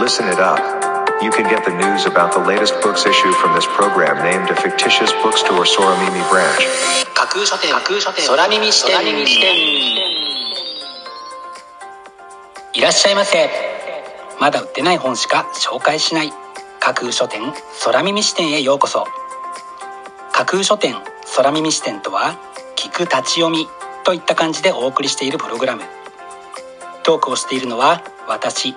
Listen it up. You can get the news about the latest books issue from this program named a fictitious bookstore Soramimi branch. 架空書店架空書店空耳視点いらっしゃいませまだ売ってない本しか紹介しない架空書店空耳視点へようこそ架空書店空耳視点とは聞く立ち読みといった感じでお送りしているプログラムトークをしているのは私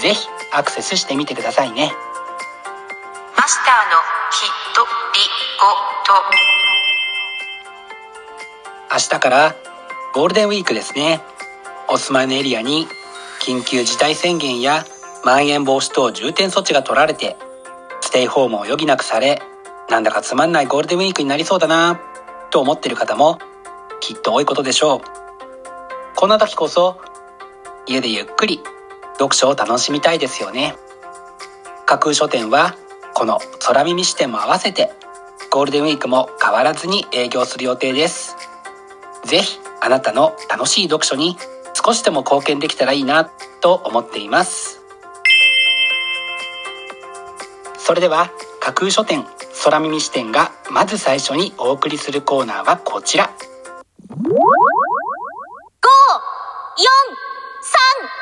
ぜひアクセスしてみてくださいね。マスターのひとりごと。明日からゴールデンウィークですね。お住まいのエリアに緊急事態宣言やまん延防止等重点措置が取られてステイホームを余儀なくされなんだかつまんないゴールデンウィークになりそうだなと思ってる方もきっと多いことでしょう。こんな時こそ家でゆっくり読書を楽しみたいですよね。架空書店はこの空耳視点も合わせてゴールデンウィークも変わらずに営業する予定です。ぜひあなたの楽しい読書に少しでも貢献できたらいいなと思っています。それでは架空書店空耳視点がまず最初にお送りするコーナーはこちら。架空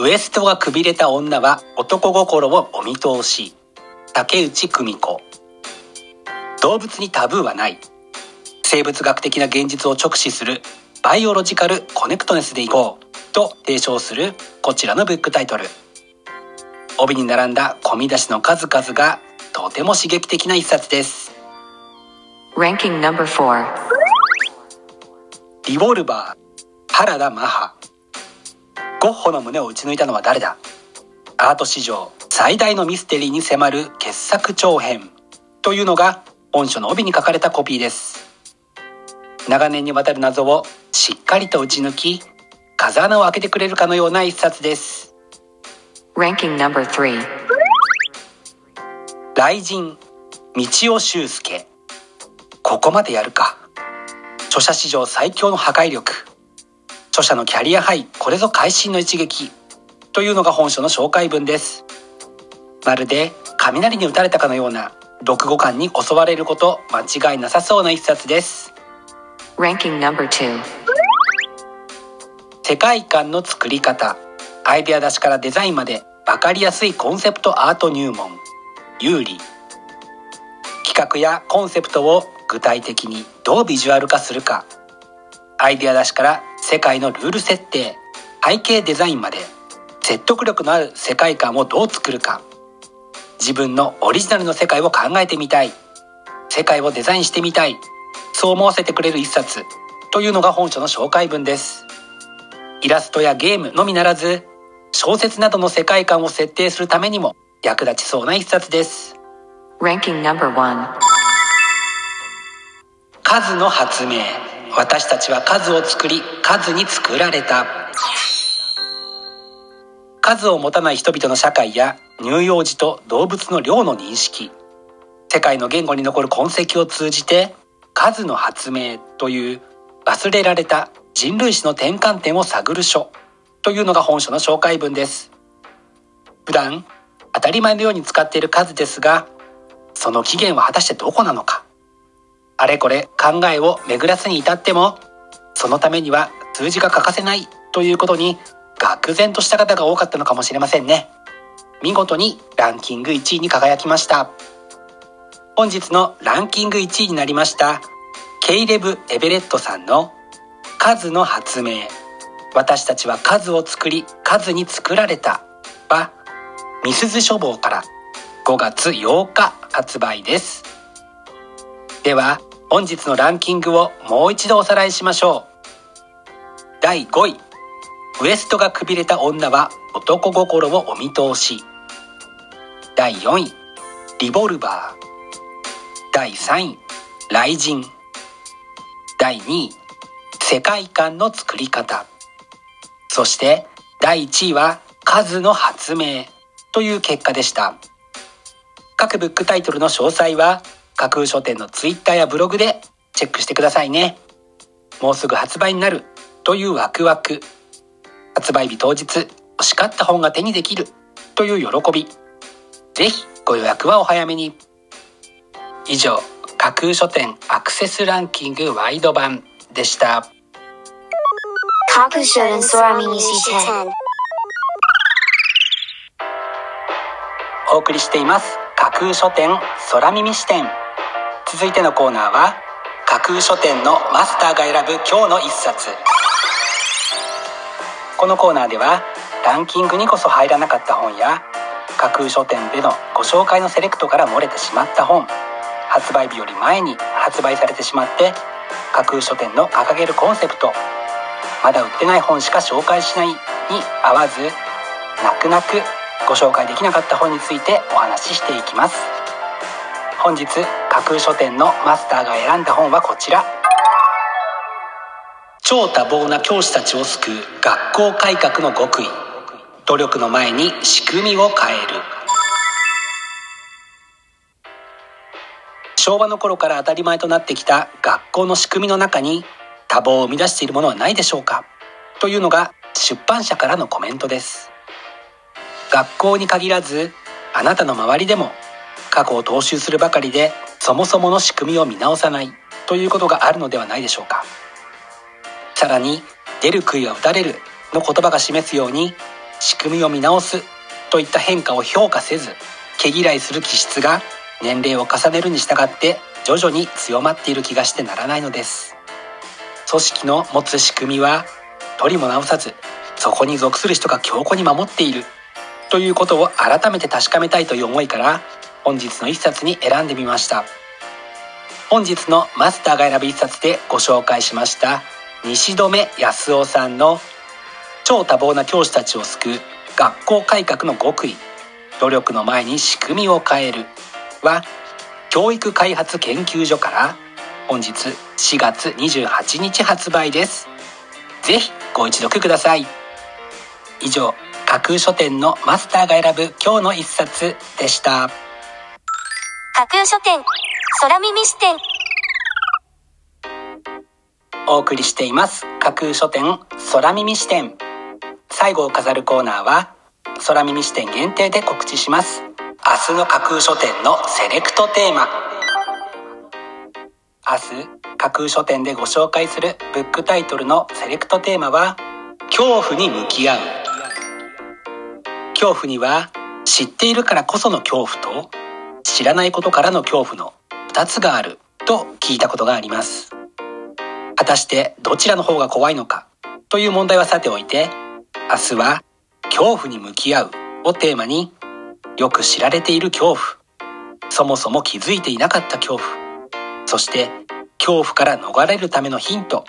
ウエストがくびれた女は男心をお見通し。竹内久美子。動物にタブーはない。生物学的な現実を直視する。バイオロジカルコネクトネスでいこう。と提唱する。こちらのブックタイトル。帯に並んだ込み出しの数々がとても刺激的な一冊です。Ranking number 4リボルバー。原田マハゴッホの胸を打ち抜いたのは誰だ？アート史上最大のミステリーに迫る傑作長編。というのが本書の帯に書かれたコピーです。長年にわたる謎をしっかりと打ち抜き風穴を開けてくれるかのような一冊です。Ranking number 3雷神道尾修介。ここまでやるか。著者史上最強の破壊力著者のキャリアハイこれぞ会心の一撃というのが本書の紹介文です。まるで雷に打たれたかのような読後感に襲われること間違いなさそうな一冊です。Ranking number 2世界観の作り方アイデア出しからデザインまで分かりやすいコンセプトアート入門。有利。企画やコンセプトを具体的にどうビジュアル化するか。アイデア出しから世界のルール設定背景デザインまで説得力のある世界観をどう作るか。自分のオリジナルの世界を考えてみたい。世界をデザインしてみたい。そう思わせてくれる一冊。というのが本書の紹介文です。イラストやゲームのみならず小説などの世界観を設定するためにも役立ちそうな一冊です。Ranking number 1数の発明私たちは数を作り数に作られた。数を持たない人々の社会や乳幼児と動物の量の認識。世界の言語に残る痕跡を通じて数の発明という忘れられた人類史の転換点を探る書。というのが本書の紹介文です。普段当たり前のように使っている数ですがその起源は果たしてどこなのか。あれこれ考えを巡らすに至ってもそのためには数字が欠かせないということに愕然とした方が多かったのかもしれませんね。見事にランキング1位に輝きました。本日のランキング1位になりましたケイレブ・エベレットさんの「数の発明。私たちは数を作り数に作られた」はみすず書房から5月8日発売です。では本日のランキングをもう一度おさらいしましょう。第5位。ウエストがくびれた女は男心をお見通し。第4位。リボルバー。第3位。雷神。第2位。世界観の作り方。そして第1位は数の発明。という結果でした。各ブックタイトルの詳細は架空書店のツイッターやブログでチェックしてくださいね。もうすぐ発売になるというワクワク。発売日当日欲しかった本が手にできる。という喜び。ぜひご予約はお早めに。以上架空書店アクセスランキングワイド版でした。架空書店空耳視点お送りしています。架空書店空耳視点続いてのコーナーは架空書店のマスターが選ぶ今日の一冊。このコーナーではランキングにこそ入らなかった本や架空書店でのご紹介のセレクトから漏れてしまった本発売日より前に発売されてしまって架空書店の掲げるコンセプトまだ売ってない本しか紹介しないに合わず泣く泣くご紹介できなかった本についてお話ししていきます。本日架空書店のマスターが選んだ本はこちら。超多忙な教師たちを救う学校改革の極意。努力の前に仕組みを変える。昭和の頃から当たり前となってきた学校の仕組みの中に多忙を生み出しているものはないでしょうか。というのが出版社からのコメントです。学校に限らずあなたの周りでも過去を踏襲するばかりでそもそもの仕組みを見直さないということがあるのではないでしょうか。さらに出る杭は打たれるの言葉が示すように仕組みを見直すといった変化を評価せず毛嫌いする気質が年齢を重ねるに従って徐々に強まっている気がしてならないのです。組織の持つ仕組みは取りも直さずそこに属する人が強固に守っているということを改めて確かめたいという思いから本日の一冊に選んでみました。本日のマスターが選ぶ一冊でご紹介しました西留康夫さんの超多忙な教師たちを救う学校改革の極意努力の前に仕組みを変えるは教育開発研究所から本日4月28日発売です。ぜひご一読ください。以上架空書店のマスターが選ぶ今日の一冊でした。架空書店。空耳視点。お送りしています。架空書店空耳視点。最後を飾るコーナーは空耳視点限定で告知します。明日の架空書店のセレクトテーマ。明日架空書店でご紹介するブックタイトルのセレクトテーマは恐怖に向き合う。恐怖には知っているからこその恐怖と知らないことからの恐怖の2つがあると聞いたことがあります。果たしてどちらの方が怖いのかという問題はさておいて明日は恐怖に向き合うをテーマによく知られている恐怖。そもそも気づいていなかった恐怖。そして恐怖から逃れるためのヒント。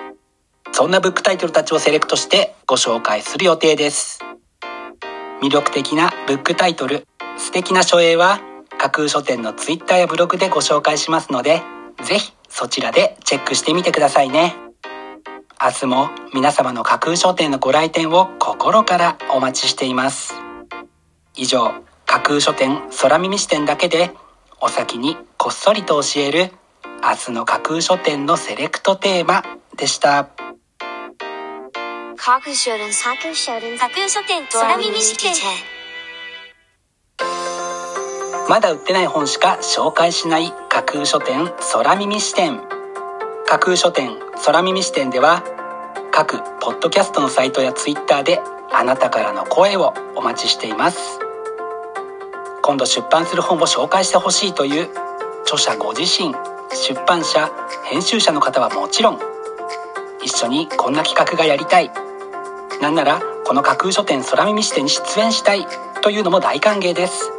そんなブックタイトルたちをセレクトしてご紹介する予定です。魅力的なブックタイトル。素敵な書影は架空書店のツイッターやブログでご紹介しますのでぜひそちらでチェックしてみてくださいね。明日も皆様の架空書店のご来店を心からお待ちしています。以上架空書店空耳視点だけでお先にこっそりと教える明日の架空書店のセレクトテーマでした。架空書店架空書店架空書店空耳視点。まだ売ってない本しか紹介しない架空書店空耳視点。架空書店空耳視点では各ポッドキャストのサイトやツイッターであなたからの声をお待ちしています。今度出版する本を紹介してほしいという著者ご自身出版社編集者の方はもちろん一緒にこんな企画がやりたい。なんならこの架空書店空耳視点に出演したいというのも大歓迎です。